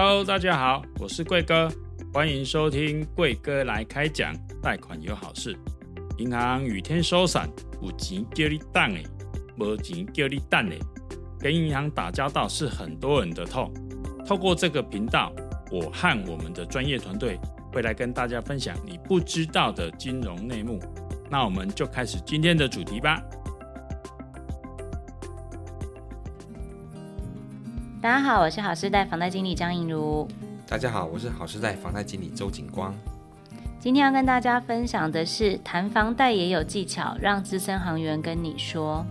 Hello，大家好，我是贵哥，欢迎收听贵哥来开讲，贷款有好事。银行雨天收伞，有钱叫你等诶，没钱叫你等诶。跟银行打交道是很多人的痛。透过这个频道，我和我们的专业团队会来跟大家分享你不知道的金融内幕。那我们就开始今天的主题吧。大家好，我是好时代房贷经理张映如。大家好，我是好时代房贷经理周景光。今天要跟大家分享的是谈房贷也有技巧，让资深行员跟你说。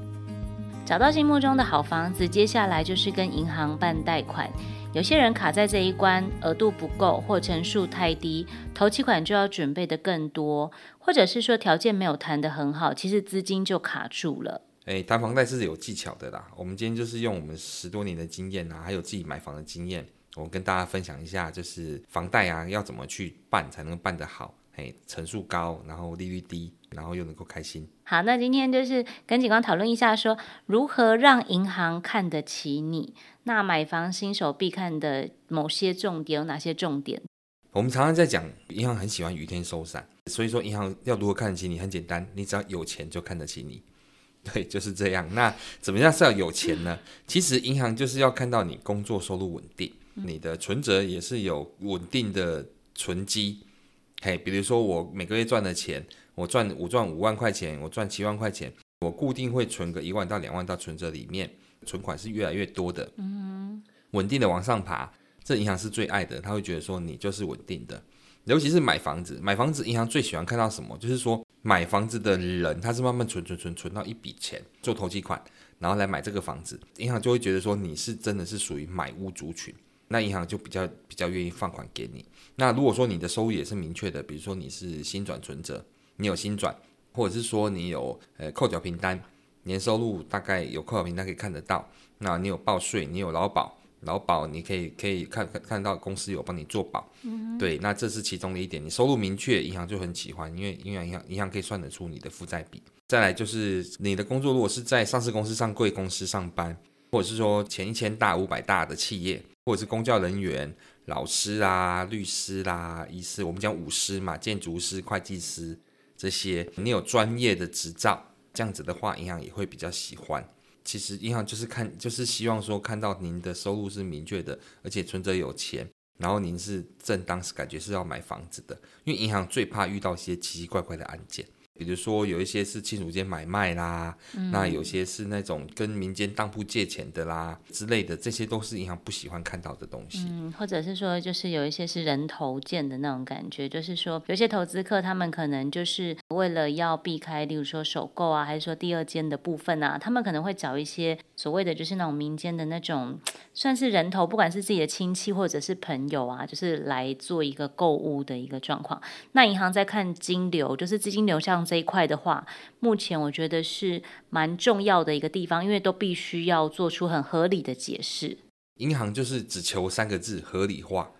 找到心目中的好房子，接下来就是跟银行办贷款。有些人卡在这一关，额度不够或成数太低，头期款就要准备的更多，或者是说条件没有谈得很好，其实资金就卡住了。诶，谈房贷是有技巧的啦。我们今天就是用我们十多年的经验啊，还有自己买房的经验，我跟大家分享一下，就是房贷啊要怎么去办才能办得好。诶，成数高，然后利率低，然后又能够开心。好，那今天就是跟景光讨论一下说，说如何让银行看得起你。那买房新手必看的某些重点有哪些重点？我们常常在讲，银行很喜欢雨天收伞，所以说银行要如何看得起你？很简单，你只要有钱就看得起你。对，就是这样。那怎么样是要有钱呢？其实银行就是要看到你工作收入稳定，你的存折也是有稳定的存积。嘿，比如说我每个月赚的钱，我赚我赚五万块钱，我赚七万块钱，我固定会存个一万到两万到存折里面，存款是越来越多的，嗯，稳定的往上爬，这银行是最爱的，他会觉得说你就是稳定的，尤其是买房子，买房子银行最喜欢看到什么？就是说买房子的人他是慢慢存存存存到一笔钱做投机款，然后来买这个房子，银行就会觉得说你是真的是属于买屋族群。那银行就比较比较愿意放款给你。那如果说你的收入也是明确的，比如说你是新转存折，你有新转，或者是说你有呃扣缴凭单，年收入大概有扣缴凭单可以看得到。那你有报税，你有劳保，劳保你可以可以看看看到公司有帮你做保。嗯。对，那这是其中的一点。你收入明确，银行就很喜欢，因为因为银行银行可以算得出你的负债比。再来就是你的工作，如果是在上市公司、上贵公司上班，或者是说前一千大、五百大的企业。或者是公教人员、老师啊、律师啦、啊、医师，我们讲五师嘛，建筑师、会计师这些，你有专业的执照，这样子的话，银行也会比较喜欢。其实银行就是看，就是希望说看到您的收入是明确的，而且存折有钱，然后您是正当时感觉是要买房子的，因为银行最怕遇到一些奇奇怪怪的案件。比如说有一些是亲属间买卖啦，嗯，那有些是那种跟民间当铺借钱的啦之类的，这些都是银行不喜欢看到的东西。嗯，或者是说，就是有一些是人头见的那种感觉，就是说有些投资客他们可能就是为了要避开，例如说首购啊，还是说第二间的部分啊，他们可能会找一些所谓的就是那种民间的那种算是人头，不管是自己的亲戚或者是朋友啊，就是来做一个购物的一个状况。那银行在看金流，就是资金流向。这一块的话，目前我觉得是蛮重要的一个地方，因为都必须要做出很合理的解释。银行就是只求三个字：合理化。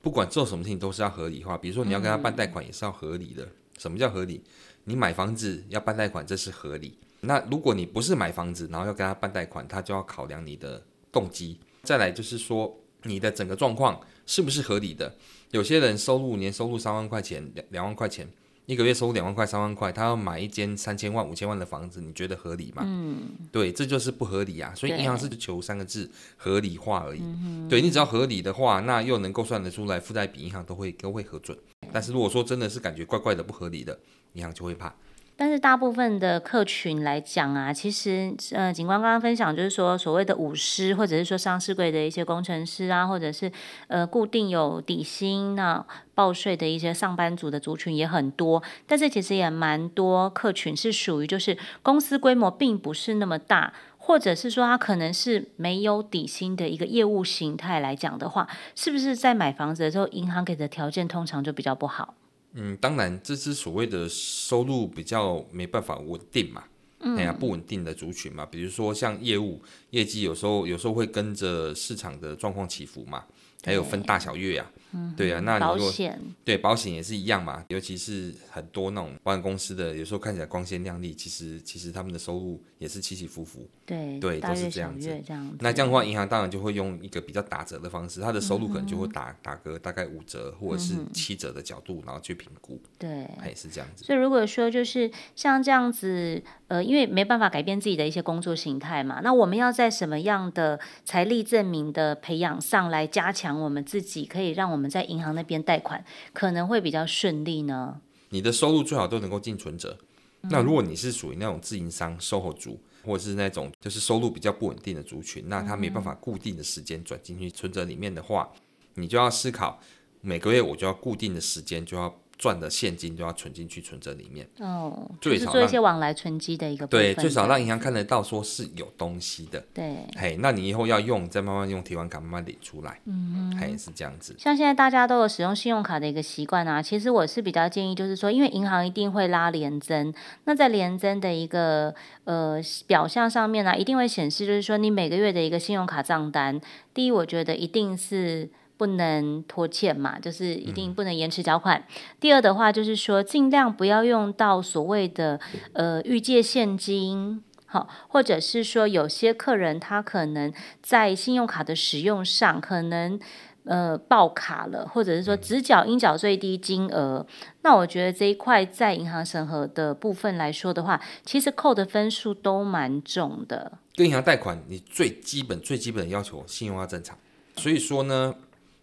不管做什么事情都是要合理化。比如说你要跟他办贷款，也是要合理的。嗯。什么叫合理？你买房子要办贷款，这是合理。那如果你不是买房子，然后要跟他办贷款，他就要考量你的动机。再来就是说，你的整个状况是不是合理的？有些人收入年收入三万块钱，两两万块钱。一个月收入两万块、三万块，他要买一间三千万、五千万的房子，你觉得合理吗？嗯，对，这就是不合理啊。所以银行是求三个字：合理化而已。嗯、对，你只要合理的话，那又能够算得出来，负债比银行都会都会核准。但是如果说真的是感觉怪怪的、不合理的，银行就会怕。但是大部分的客群来讲啊，其实呃，警官刚刚分享就是说，所谓的五师或者是说上市柜的一些工程师啊，或者是呃固定有底薪那报税的一些上班族的族群也很多，但是其实也蛮多客群是属于就是公司规模并不是那么大，或者是说他可能是没有底薪的一个业务形态来讲的话，是不是在买房子的时候，银行给的条件通常就比较不好？嗯，当然，这是所谓的收入比较没办法稳定嘛，哎呀，不稳定的族群嘛。比如说像业务业绩，有时候有时候会跟着市场的状况起伏嘛，还有分大小月呀、啊。嗯，对啊，那你保险对保险也是一样嘛，尤其是很多那种保险公司的，有时候看起来光鲜亮丽，其实其实他们的收入也是起起伏伏。对对，都是这样子。这样子那这样的话，银行当然就会用一个比较打折的方式，它的收入可能就会打、嗯、打个大概五折或者是七折的角度，然后去评估。对，也是这样子。所以如果说就是像这样子，呃，因为没办法改变自己的一些工作形态嘛，那我们要在什么样的财力证明的培养上来加强我们自己，可以让我们我们在银行那边贷款可能会比较顺利呢？你的收入最好都能够进存折。那如果你是属于那种自营商、售后族，或者是那种就是收入比较不稳定的族群，那他没办法固定的时间转进去存折里面的话，你就要思考每个月我就要固定的时间就要。赚的现金都要存进去存折里面哦，最少做一些往来存积的一个部分对，最少让银行看得到说是有东西的。对，嘿，那你以后要用，再慢慢用提款卡慢慢领出来。嗯，嘿是这样子。像现在大家都有使用信用卡的一个习惯啊，其实我是比较建议，就是说，因为银行一定会拉联征，那在联征的一个呃表象上面呢、啊，一定会显示，就是说你每个月的一个信用卡账单，第一，我觉得一定是。不能拖欠嘛，就是一定不能延迟缴款。嗯。第二的话，就是说尽量不要用到所谓的呃预借现金，好，或者是说有些客人他可能在信用卡的使用上可能呃爆卡了，或者是说只缴应缴最低金额。那我觉得这一块在银行审核的部分来说的话，其实扣的分数都蛮重的。跟银行贷款，你最基本最基本的要求，信用要正常。所以说呢。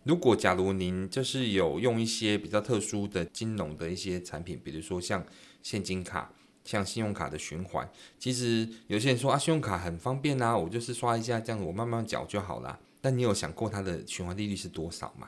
如果假如您就是有用一些比较特殊的金融的一些产品，比如说像现金卡、像信用卡的循环，其实有些人说啊，信用卡很方便啊，我就是刷一下这样子，我慢慢缴就好了。但你有想过它的循环利率是多少吗？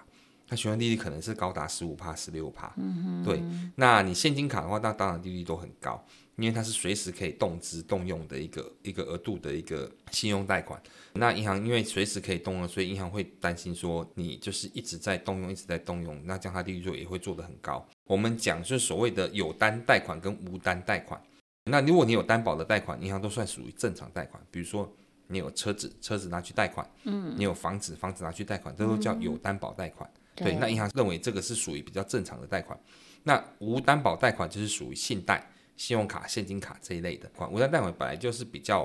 它循环利率可能是高达十五帕、十六帕。嗯哼。对，那你现金卡的话，那当然利率都很高。因为它是随时可以动资动用的一个一个额度的一个信用贷款，那银行因为随时可以动用，所以银行会担心说你就是一直在动用，一直在动用，那这样它利率就也会做得很高。我们讲就是所谓的有单贷款跟无单贷款。那如果你有担保的贷款，银行都算属于正常贷款。比如说你有车子，车子拿去贷款，嗯，你有房子，房子拿去贷款，这都叫有担保贷款。嗯，对，那银行认为这个是属于比较正常的贷款。那无担保贷款就是属于信贷。信用卡、现金卡这一类的款，无担贷款本来就是比较，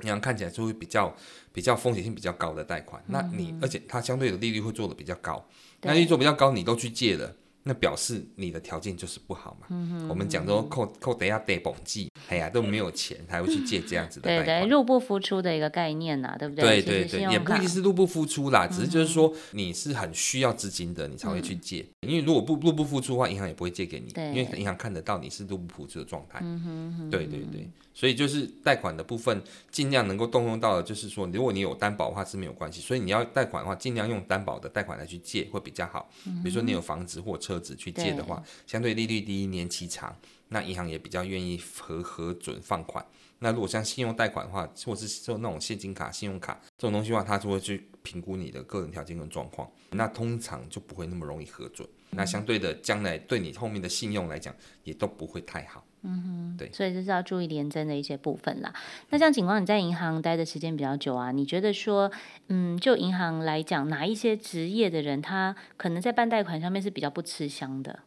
银行看起来就会比较比较风险性比较高的贷款。嗯、那你而且它相对的利率会做的比较高，那利率做比较高，你都去借了。那表示你的条件就是不好嘛。嗯、我们讲说扣扣等下得补记，哎呀都没有钱，才会去借这样子的贷款。对对，入不敷出的一个概念呐、啊，对不对？对对对，也不一定是入不敷出啦，只是就是说你是很需要资金的，你才会去借。嗯、因为如果不入不敷出的话，银行也不会借给你，因为银行看得到你是入不敷出的状态。嗯哼哼对对对。所以就是贷款的部分，尽量能够动用到的，就是说，如果你有担保的话是没有关系。所以你要贷款的话，尽量用担保的贷款来去借会比较好。比如说你有房子或车子去借的话，相对利率低、年期长，那银行也比较愿意核核准放款。那如果像信用贷款的话，或者是做那种现金卡、信用卡这种东西的话，他就会去评估你的个人条件跟状况，那通常就不会那么容易核准。那相对的，将来对你后面的信用来讲，也都不会太好。嗯哼，对，所以这是要注意廉政的一些部分啦。那这样情况，你在银行待的时间比较久啊，你觉得说，嗯，就银行来讲，哪一些职业的人，他可能在办贷款上面是比较不吃香的？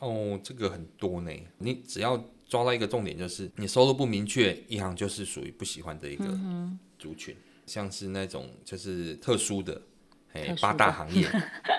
哦，这个很多呢。你只要抓到一个重点，就是你收入不明确，银行就是属于不喜欢的一个族群，嗯、像是那种就是特殊的。哎，八大行业，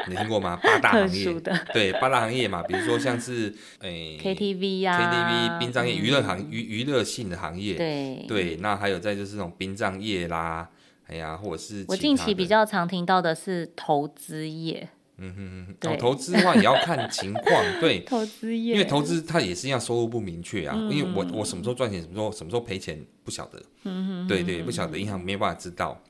你听过吗？八大行业，对，八大行业嘛，比如说像是哎，KTV 呀，KTV、殡葬业、娱乐行娱娱乐性的行业，对对，那还有再就是那种殡葬业啦，哎呀，或者是我近期比较常听到的是投资业，嗯哼哼，哦，投资的话也要看情况，对，投资业，因为投资它也是一样收入不明确啊，因为我我什么时候赚钱，什么时候什么时候赔钱不晓得，嗯哼，对对，不晓得，银行没有办法知道。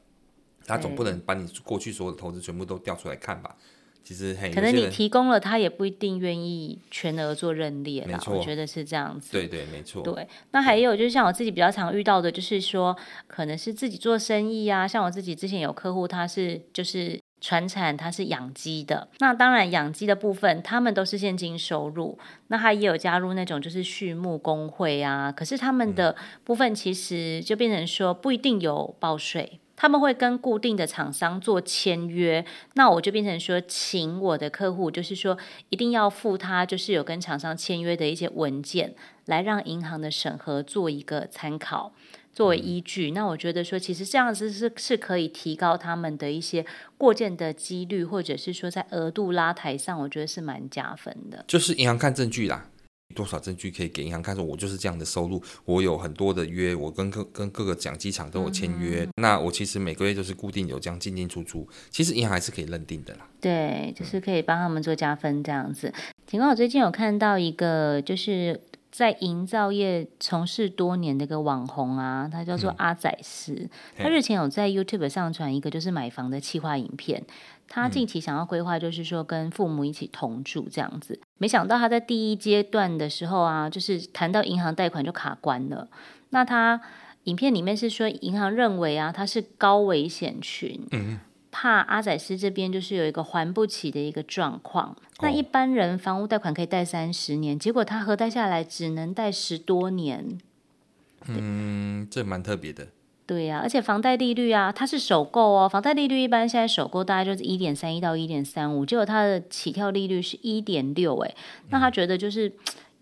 他总不能把你过去所有的投资全部都调出来看吧？其实很可能你提供了，他也不一定愿意全额做认列啦。我觉得是这样子。对对，没错。对，那还有就是像我自己比较常遇到的，就是说可能是自己做生意啊，像我自己之前有客户，他是就是传产，它是养鸡的。那当然养鸡的部分，他们都是现金收入。那他也有加入那种就是畜牧工会啊，可是他们的部分其实就变成说不一定有报税。他们会跟固定的厂商做签约，那我就变成说，请我的客户，就是说一定要付他，就是有跟厂商签约的一些文件，来让银行的审核做一个参考，作为依据。那我觉得说，其实这样子是是可以提高他们的一些过件的几率，或者是说在额度拉抬上，我觉得是蛮加分的。就是银行看证据啦。多少证据可以给银行看？说我就是这样的收入，我有很多的约，我跟各跟各个讲机场都有签约。嗯、那我其实每个月就是固定有这样进进出出，其实银行还是可以认定的啦。对，就是可以帮他们做加分这样子。请问、嗯，我最近有看到一个，就是在营造业从事多年的一个网红啊，他叫做阿仔师，嗯、他日前有在 YouTube 上传一个就是买房的企划影片。他近期想要规划，就是说跟父母一起同住这样子。没想到他在第一阶段的时候啊，就是谈到银行贷款就卡关了。那他影片里面是说，银行认为啊，他是高危险群，怕阿仔师这边就是有一个还不起的一个状况。那一般人房屋贷款可以贷三十年，结果他核贷下来只能贷十多年。嗯，这蛮特别的。对呀、啊，而且房贷利率啊，它是首购哦，房贷利率一般现在首购大概就是一点三一到一点三五，结果它的起跳利率是一点六，哎，那他觉得就是。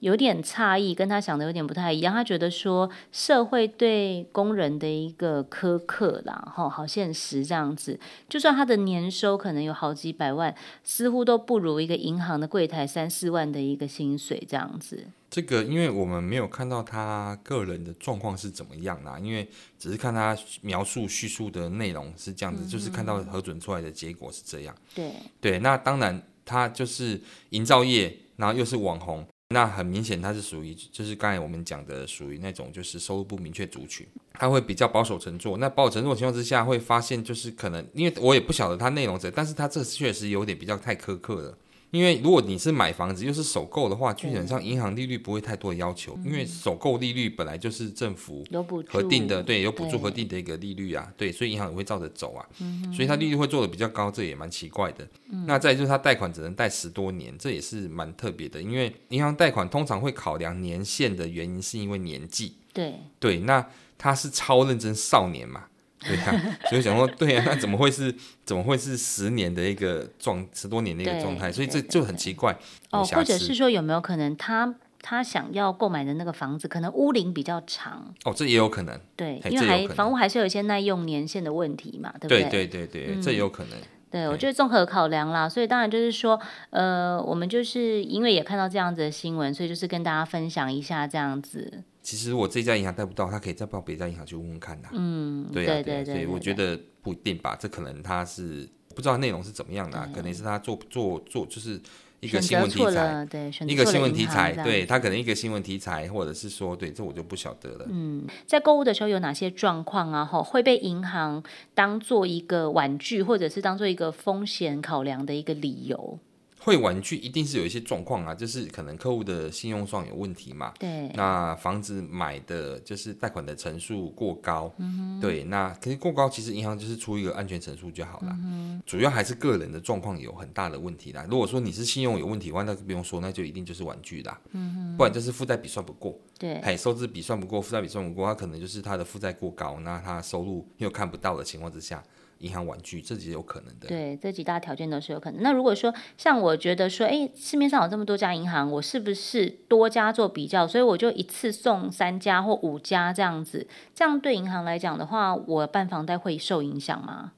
有点诧异，跟他想的有点不太一样。他觉得说社会对工人的一个苛刻啦，吼，好现实这样子。就算他的年收可能有好几百万，似乎都不如一个银行的柜台三四万的一个薪水这样子。这个，因为我们没有看到他个人的状况是怎么样啦，因为只是看他描述叙述的内容是这样子，嗯、就是看到核准出来的结果是这样。对对，那当然他就是营造业，然后又是网红。那很明显，它是属于就是刚才我们讲的，属于那种就是收入不明确族群，他会比较保守承做。那保守承做情况之下，会发现就是可能，因为我也不晓得它内容者，但是它这确实有点比较太苛刻了。因为如果你是买房子又是首购的话，基本上银行利率不会太多的要求，因为首购利率本来就是政府核定的，对，有补助核定的一个利率啊，对，所以银行也会照着走啊，所以它利率会做的比较高，这也蛮奇怪的。那再就是它贷款只能贷十多年，这也是蛮特别的，因为银行贷款通常会考量年限的原因是因为年纪，对，对，那他是超认真少年嘛。对呀、啊，所以想说，对呀、啊，那怎么会是怎么会是十年的一个状，十多年的一个状态？所以这就很奇怪。哦，或者是说有没有可能他他想要购买的那个房子，可能屋龄比较长？哦，这也有可能。对，因为还房屋还是有一些耐用年限的问题嘛，对不对？对对对对，这也有可能。嗯对，我觉得综合考量啦，所以当然就是说，呃，我们就是因为也看到这样子的新闻，所以就是跟大家分享一下这样子。其实我这家银行贷不到，他可以再报别家银行去问问看的。嗯，对啊，对，所以我觉得不一定吧，这可能他是不知道内容是怎么样的，啊，可能是他做做做就是。一个新闻题材，对，一个新闻题材，对，他可能一个新闻题材，或者是说，对，这我就不晓得了。嗯，在购物的时候有哪些状况啊？哈，会被银行当做一个婉拒，或者是当做一个风险考量的一个理由？会婉拒一定是有一些状况啊，就是可能客户的信用状有问题嘛。对。那房子买的就是贷款的成数过高。嗯哼。对，那可是过高，其实银行就是出一个安全成数就好了。嗯哼。主要还是个人的状况有很大的问题啦。如果说你是信用有问题的话，那不用说，那就一定就是婉拒啦。嗯哼。不然就是负债比算不过。对。嘿，收支比算不过，负债比算不过，他可能就是他的负债过高，那他收入又看不到的情况之下。银行玩具，这是有可能的。对，这几大条件都是有可能。那如果说像我觉得说，哎，市面上有这么多家银行，我是不是多家做比较，所以我就一次送三家或五家这样子？这样对银行来讲的话，我办房贷会受影响吗？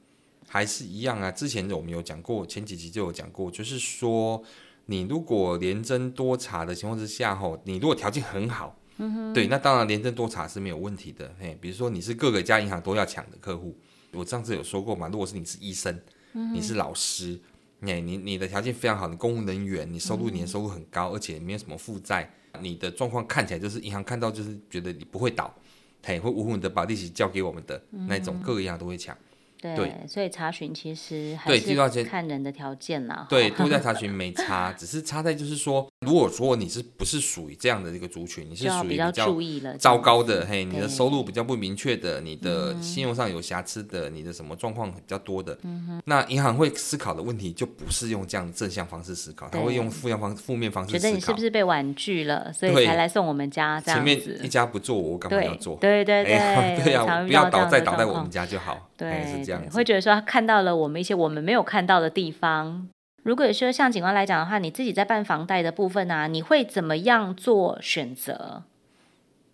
还是一样啊？之前我们有讲过，前几集就有讲过，就是说你如果连征多查的情况之下，吼，你如果条件很好，嗯哼，对，那当然连征多查是没有问题的。嘿，比如说你是各个家银行都要抢的客户。我上次有说过嘛，如果是你是医生，嗯、你是老师，你你你的条件非常好，你公务人员，你收入年收入很高，嗯、而且没有什么负债，你的状况看起来就是银行看到就是觉得你不会倒，他也，会稳稳的把利息交给我们的、嗯、那种，各个银行都会抢。对，对所以查询其实还是看人的条件啦。对，都在 查询没差，只是差在就是说如果说你是不是属于这样的一个族群，你是属于比较糟糕的，嘿，你的收入比较不明确的，你的信用上有瑕疵的，你的什么状况比较多的，嗯、那银行会思考的问题就不是用这样正向方式思考，他会用负向方负面方式思考。觉得你是不是被婉拒了，所以才来送我们家这样子？前面一家不做，我干嘛要做？对对对，哎、对呀、啊，不要倒再倒在我们家就好。对，是这样。会觉得说他看到了我们一些我们没有看到的地方。如果说像警官来讲的话，你自己在办房贷的部分呢、啊，你会怎么样做选择？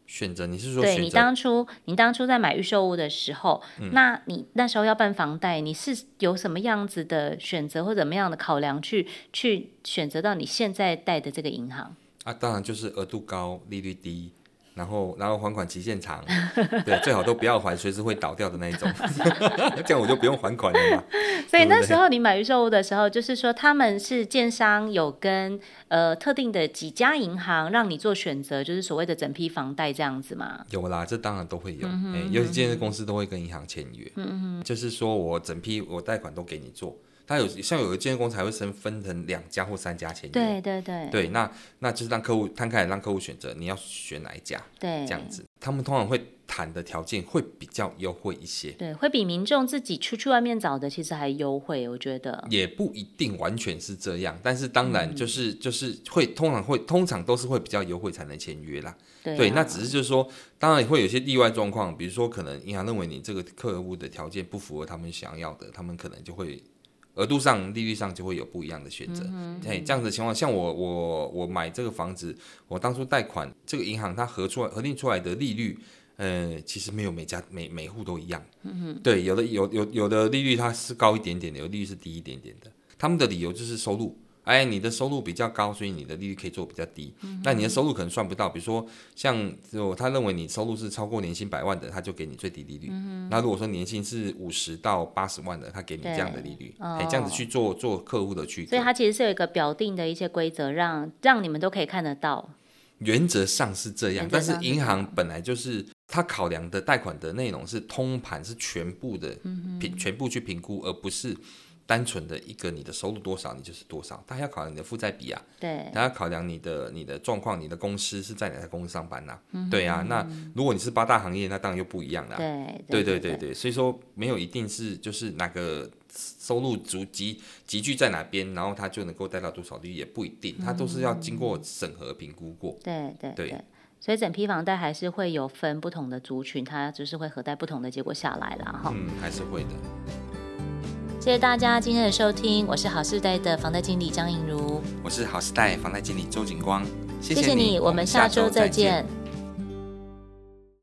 选择？你是说？对你当初，你当初在买预售屋的时候，嗯、那你那时候要办房贷，你是有什么样子的选择或怎么样的考量去去选择到你现在贷的这个银行？啊，当然就是额度高，利率低。然后，然后还款期限长，对，最好都不要还，随时会倒掉的那一种，这样我就不用还款了嘛。所以那时候你买预售屋的时候，就是说他们是建商有跟呃特定的几家银行让你做选择，就是所谓的整批房贷这样子吗？有啦，这当然都会有，嗯哼嗯哼，尤其建设公司都会跟银行签约，嗯哼就是说我整批我贷款都给你做。他有像有的建设公司还会分分成两家或三家签约，对对对，对，那那就是让客户摊开来让客户选择你要选哪一家，对，这样子，他们通常会谈的条件会比较优惠一些，对，会比民众自己出去外面找的其实还优惠，我觉得。也不一定完全是这样，但是当然就是、嗯、就是会通常会通常都是会比较优惠才能签约啦，对，啊、对，那只是就是说，当然也会有些例外状况，比如说可能银行认为你这个客户的条件不符合他们想要的，他们可能就会。额度上、利率上就会有不一样的选择。哎嗯、这样子的情况，像我、我、我买这个房子，我当初贷款，这个银行它核出来、核定出来的利率，呃，其实没有每家每每户都一样。对，有的有有有的利率它是高一点点的，有的利率是低一点点的。他们的理由就是收入。哎，你的收入比较高，所以你的利率可以做比较低。嗯、那你的收入可能算不到，比如说像就他认为你收入是超过年薪百万的，他就给你最低利率。嗯、那如果说年薪是五十到八十万的，他给你这样的利率，可以、哦、这样子去做做客户的去。所以它其实是有一个表定的一些规则，让让你们都可以看得到。原则上是这样，但是银行本来就是他考量的贷款的内容是通盘是全部的评、嗯、全部去评估，而不是。单纯的一个你的收入多少，你就是多少。他还要考量你的负债比啊，对，他要考量你的你的状况，你的公司是在哪家公司上班呐、啊？嗯、对啊，那如果你是八大行业，那当然又不一样了、啊。对，对对对对，所以说没有一定是就是哪个收入足集集聚在哪边，然后他就能够贷到多少率，也不一定，他都是要经过审核评估过。对对对，所以整批房贷还是会有分不同的族群，它就是会核贷不同的结果下来了哈。嗯，还是会的。谢谢大家今天的收听，我是好时代的房贷经理张颖如，我是好时代房贷经理周景光，谢谢你，谢谢你，我们下周再见。